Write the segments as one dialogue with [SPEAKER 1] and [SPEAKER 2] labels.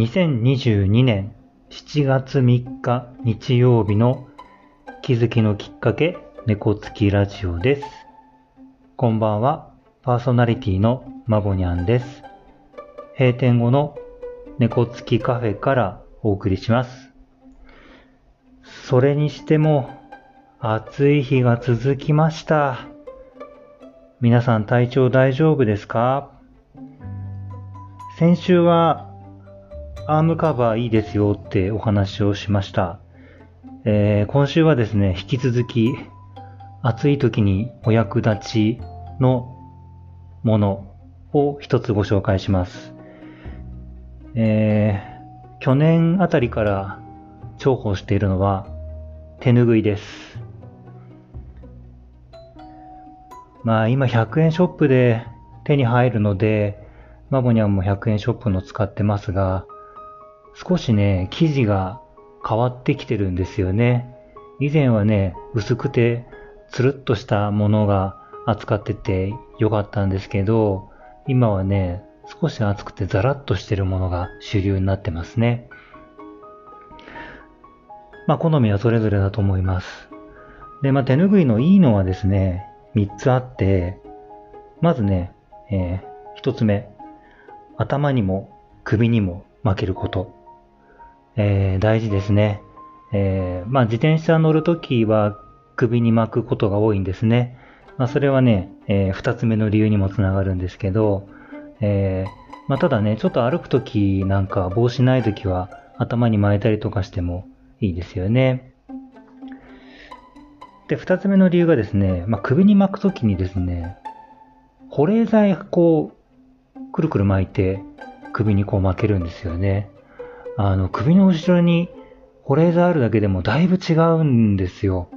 [SPEAKER 1] 2022年7月3日日曜日の気づきのきっかけ猫つきラジオです。こんばんは、パーソナリティのまぼにゃんです。閉店後の猫つきカフェからお送りします。それにしても暑い日が続きました。皆さん体調大丈夫ですか？先週はアームカバーいいですよってお話をしました。えー、今週はですね、引き続き暑い時にお役立ちのものを一つご紹介します。えー、去年あたりから重宝しているのは手ぬぐいです。まあ今100円ショップで手に入るので、マボニャンも100円ショップの使ってますが、少しね、生地が変わってきてるんですよね。以前はね、薄くてつるっとしたものが扱っててよかったんですけど、今はね、少し厚くてザラッとしてるものが主流になってますね。まあ好みはそれぞれだと思います。で、まあ手ぬぐいのいいのはですね、3つあって、まずね、えー、1つ目、頭にも首にも巻けること。えー、大事ですね。えー、まあ自転車乗るときは首に巻くことが多いんですね。まあそれはね、えー、二つ目の理由にもつながるんですけど、え、まあただね、ちょっと歩くときなんか帽子ないときは頭に巻いたりとかしてもいいですよね。で、二つ目の理由がですね、まあ首に巻くときにですね、保冷剤こうくるくる巻いて首にこう巻けるんですよね。あの、首の後ろに保冷剤あるだけでもだいぶ違うんですよ。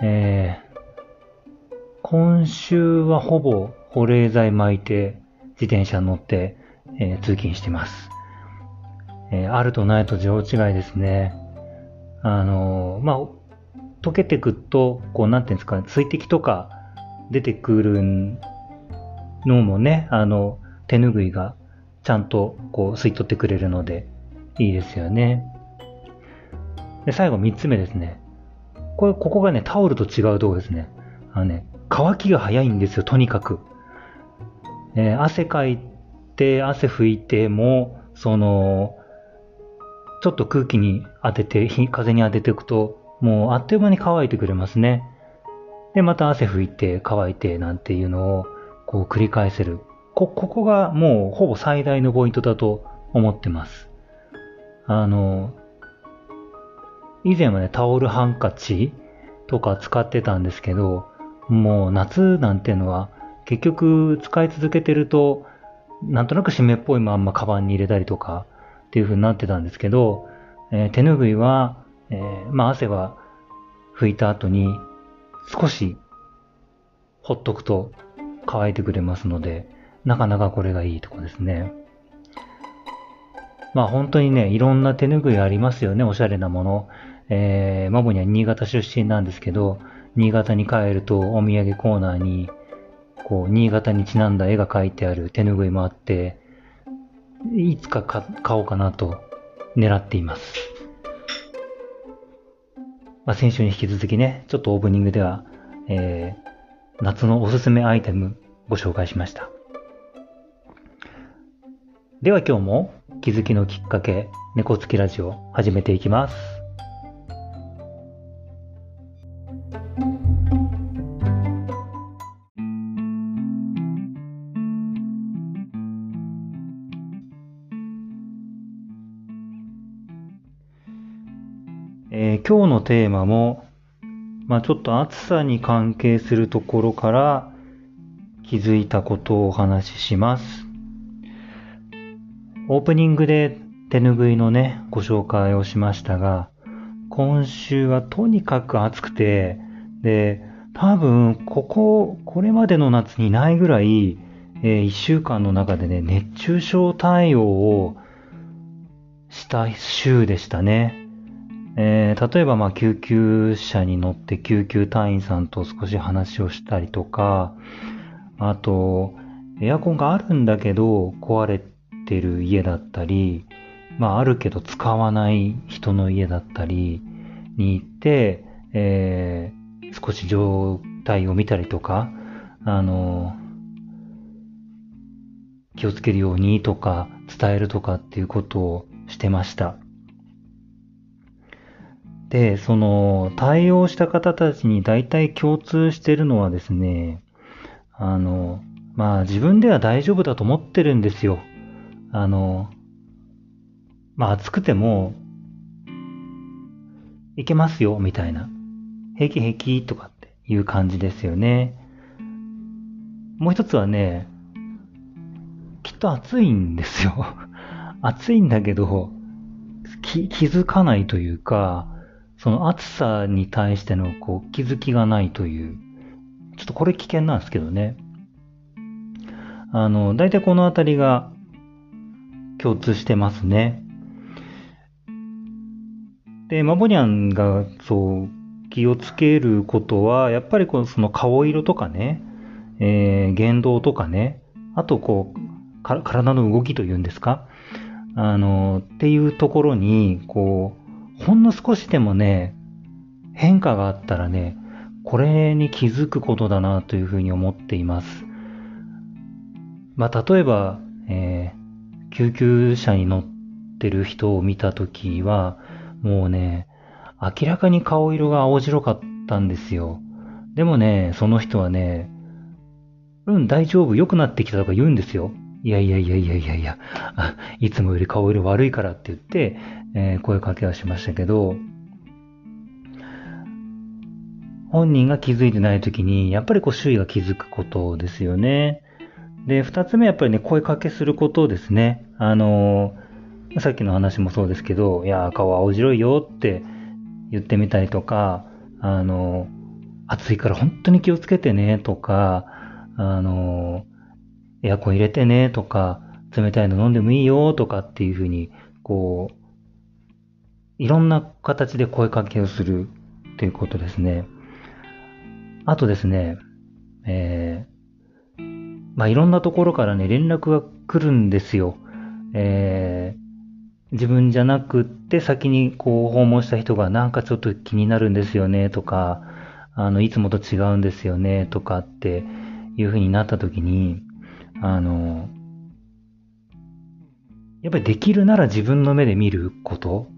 [SPEAKER 1] えー、今週はほぼ保冷剤巻いて自転車乗って、えー、通勤してます。えー、あるとないと上違いですね。あのまあ、溶けてくと、こう、なんていうんですか、水滴とか出てくるのもね、あの、手ぬぐいがちゃんとこう吸い取ってくれるのでいいですよね。で、最後3つ目ですね。これ、ここがね、タオルと違うとこですね。あのね、乾きが早いんですよ、とにかく。えー、汗かいて、汗拭いても、その、ちょっと空気に当てて、風に当てていくと、もうあっという間に乾いてくれますね。で、また汗拭いて、乾いて、なんていうのを、こう繰り返せる。こ、ここがもうほぼ最大のポイントだと思ってます。あの、以前はね、タオルハンカチとか使ってたんですけど、もう夏なんていうのは結局使い続けてると、なんとなく湿っぽいまんまカバンに入れたりとかっていう風になってたんですけど、えー、手ぬぐいは、えー、まあ汗は拭いた後に少しほっとくと乾いてくれますので、なかなかこれがいいとこですね。まあ本当にね、いろんな手ぬぐいありますよね、おしゃれなもの。えー、マボには新潟出身なんですけど、新潟に帰るとお土産コーナーに、こう、新潟にちなんだ絵が描いてある手ぬぐいもあって、いつか買おうかなと狙っています。まあ、先週に引き続きね、ちょっとオープニングでは、えー、夏のおすすめアイテムご紹介しました。では今日も気づきのきっかけ猫つきラジオ始めていきます。えー、今日のテーマも、まあ、ちょっと暑さに関係するところから気づいたことをお話しします。オープニングで手ぬぐいのね、ご紹介をしましたが、今週はとにかく暑くて、で、多分、ここ、これまでの夏にないぐらい、えー、1週間の中でね、熱中症対応をした週でしたね。えー、例えば、まあ、救急車に乗って救急隊員さんと少し話をしたりとか、あと、エアコンがあるんだけど壊れててる家だったり、まああるけど使わない人の家だったりに行って、えー、少し状態を見たりとか、あの、気をつけるようにとか伝えるとかっていうことをしてました。で、その対応した方たちに大体共通してるのはですね、あの、まあ自分では大丈夫だと思ってるんですよ。あの、まあ暑くても、いけますよ、みたいな。平気平気とかっていう感じですよね。もう一つはね、きっと暑いんですよ。暑いんだけど、気づかないというか、その暑さに対してのこう気づきがないという、ちょっとこれ危険なんですけどね。あの、大体このあたりが共通してますね。で、マボニャンがそう気をつけることは、やっぱりこのその顔色とかね、えー、言動とかね、あとこう、体の動きというんですかあの、っていうところに、こう、ほんの少しでもね、変化があったらね、これに気づくことだなというふうに思っています。まあ、例えば、えー、救急車に乗ってる人を見たときは、もうね、明らかに顔色が青白かったんですよ。でもね、その人はね、うん、大丈夫、良くなってきたとか言うんですよ。いやいやいやいやいやいや、いつもより顔色悪いからって言って、えー、声かけはしましたけど、本人が気づいてない時に、やっぱりこう周囲が気づくことですよね。で、二つ目やっぱりね、声かけすることですね。あのー、さっきの話もそうですけど、いや、顔青白いよって言ってみたりとか、あのー、暑いから本当に気をつけてねとか、あのーエアコン入れてねとか、冷たいの飲んでもいいよとかっていうふうに、こう、いろんな形で声かけをするということですね。あとですね、えー、まあ、いろんなところからね、連絡が来るんですよ。えー、自分じゃなくって先にこう訪問した人がなんかちょっと気になるんですよねとか、あの、いつもと違うんですよねとかっていうふうになった時に、あの、やっぱりできるなら自分の目で見ること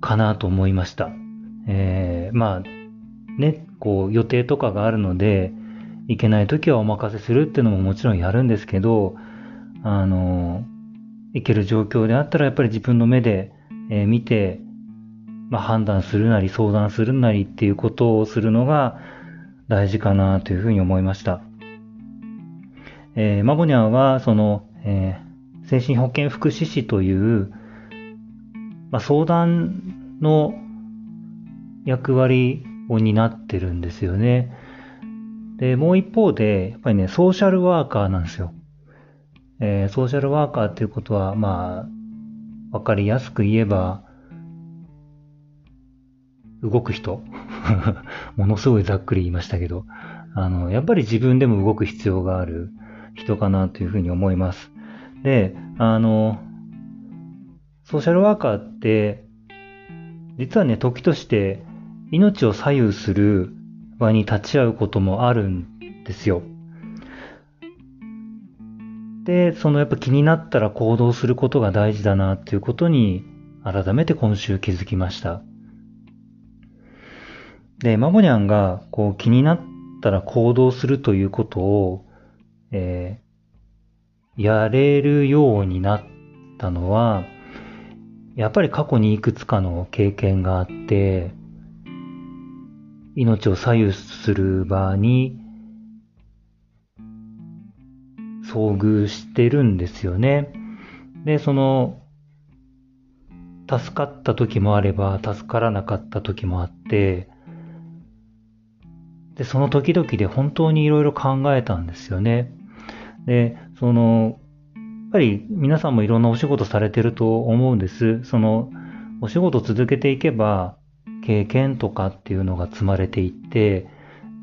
[SPEAKER 1] かなと思いました。えー、まあ、ね、こう予定とかがあるので、いけない時はお任せするっていうのももちろんやるんですけど、あの、いける状況であったらやっぱり自分の目で、えー、見て、まあ、判断するなり相談するなりっていうことをするのが大事かなというふうに思いました。えー、マボニャンは、その、えー、精神保健福祉士という、まあ、相談の役割を担ってるんですよね。で、もう一方で、やっぱりね、ソーシャルワーカーなんですよ。えー、ソーシャルワーカーっていうことは、まあ、わかりやすく言えば、動く人 ものすごいざっくり言いましたけど、あの、やっぱり自分でも動く必要がある。人かなというふうに思います。で、あの、ソーシャルワーカーって、実はね、時として命を左右する場に立ち会うこともあるんですよ。で、そのやっぱ気になったら行動することが大事だなっていうことに改めて今週気づきました。で、マモニャンがこう気になったら行動するということをえー、やれるようになったのは、やっぱり過去にいくつかの経験があって、命を左右する場に遭遇してるんですよね。で、その、助かった時もあれば、助からなかった時もあって、で、その時々で本当にいろいろ考えたんですよね。で、その、やっぱり皆さんもいろんなお仕事されてると思うんです。その、お仕事続けていけば、経験とかっていうのが積まれていって、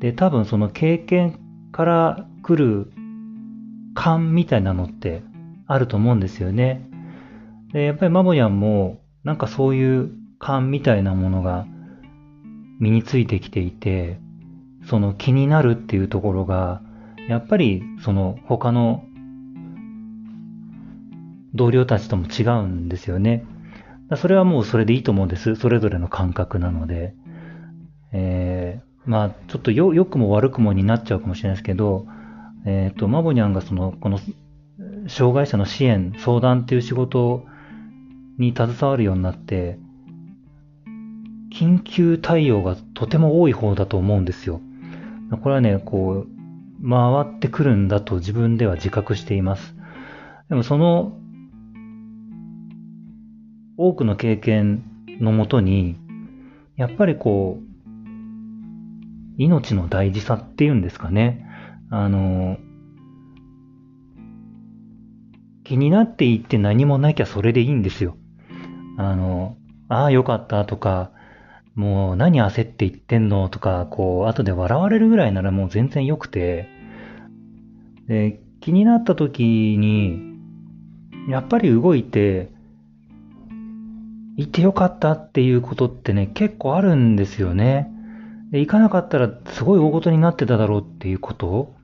[SPEAKER 1] で、多分その経験から来る感みたいなのってあると思うんですよね。で、やっぱりマボヤンも、なんかそういう感みたいなものが身についてきていて、その気になるっていうところが、やっぱりその他の同僚たちとも違うんですよね。それはもうそれでいいと思うんです。それぞれの感覚なので。えー、まあ、ちょっとよ、良くも悪くもになっちゃうかもしれないですけど、えっ、ー、と、マボニャンがその、この、障害者の支援、相談っていう仕事に携わるようになって、緊急対応がとても多い方だと思うんですよ。これはね、こう、回ってくるんだと自分では自覚しています。でもその多くの経験のもとに、やっぱりこう、命の大事さっていうんですかね。あの、気になっていって何もなきゃそれでいいんですよ。あの、ああよかったとか、もう何焦って言ってんのとか、こう、後で笑われるぐらいならもう全然良くて、で、気になった時に、やっぱり動いて、行ってよかったっていうことってね、結構あるんですよね。で、行かなかったらすごい大事になってただろうっていうこと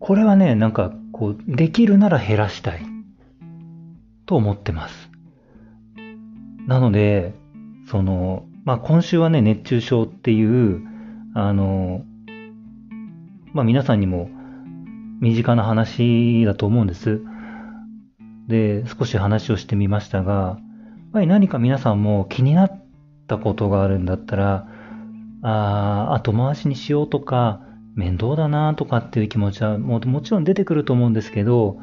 [SPEAKER 1] これはね、なんか、こう、できるなら減らしたい。と思ってます。なので、その、まあ、今週はね、熱中症っていう、あの、まあ、皆さんにも身近な話だと思うんです。で、少し話をしてみましたが、ぱり何か皆さんも気になったことがあるんだったら、ああ、後回しにしようとか、面倒だなとかっていう気持ちはももちろん出てくると思うんですけど、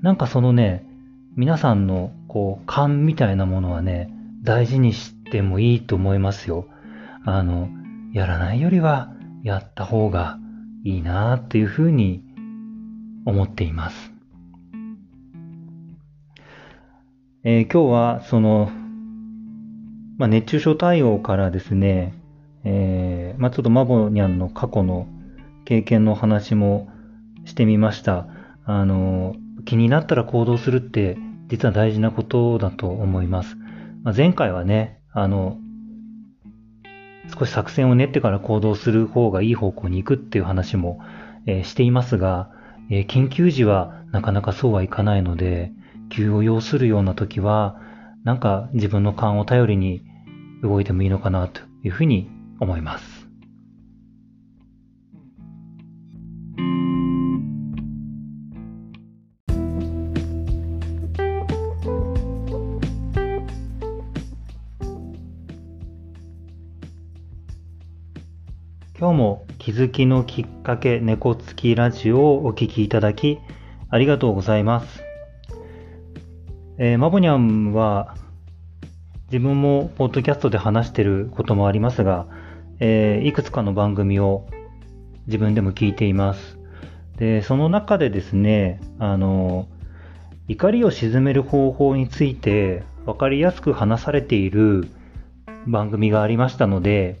[SPEAKER 1] なんかそのね、皆さんのこう勘みたいなものはね、大事にしてもいいと思いますよ。あの、やらないよりはやった方がいいなっていうふうに思っています。えー、今日はその、まあ、熱中症対応からですね、えー、まあ、ちょっとマボニャンの過去の経験の話もしてみました。あの、気になったら行動するって実は大事なことだと思います。まあ、前回はね、あの、少し作戦を練ってから行動する方がいい方向に行くっていう話も、えー、していますが、えー、緊急時はなかなかそうはいかないので、急を要するような時は、なんか自分の勘を頼りに動いてもいいのかなというふうに思います。今日も気づきのきっかけ猫つきラジオをお聴きいただきありがとうございます。えー、マボニャンは自分もポッドキャストで話してることもありますが、えー、いくつかの番組を自分でも聞いています。で、その中でですね、あの、怒りを鎮める方法について分かりやすく話されている番組がありましたので、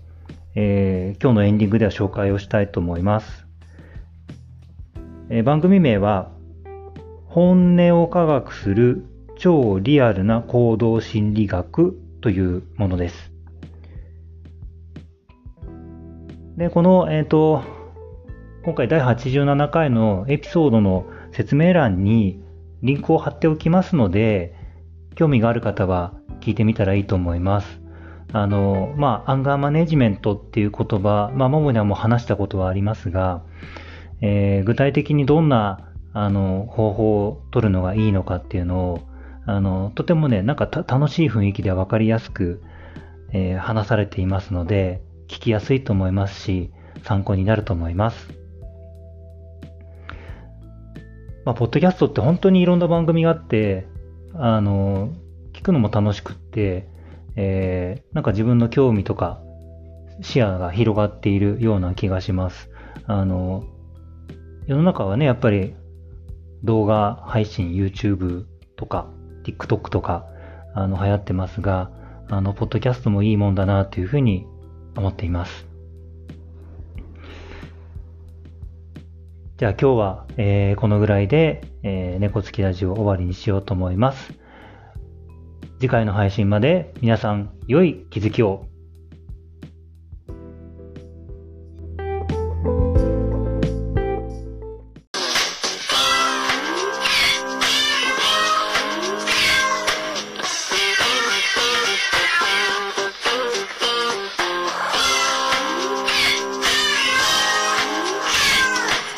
[SPEAKER 1] えー、今日のエンディングでは紹介をしたいと思います。えー、番組名は、本音を科学する超リアルな行動心理学というものです。で、この、えっ、ー、と、今回第87回のエピソードの説明欄にリンクを貼っておきますので、興味がある方は聞いてみたらいいと思います。あの、まあ、アンガーマネジメントっていう言葉、まあ、ももにはもう話したことはありますが、えー、具体的にどんな、あの、方法を取るのがいいのかっていうのを、あの、とてもね、なんか楽しい雰囲気でわかりやすく、えー、話されていますので、聞きやすいと思いますし、参考になると思います。まあ、ポッドキャストって本当にいろんな番組があって、あの、聞くのも楽しくって、えー、なんか自分の興味とか視野が広がっているような気がします。あの、世の中はね、やっぱり動画配信、YouTube とか TikTok とかあの流行ってますが、あの、ポッドキャストもいいもんだなというふうに思っています。じゃあ今日は、えー、このぐらいで、えー、猫つきラジオ終わりにしようと思います。次回の配信まで皆さん良い気づきを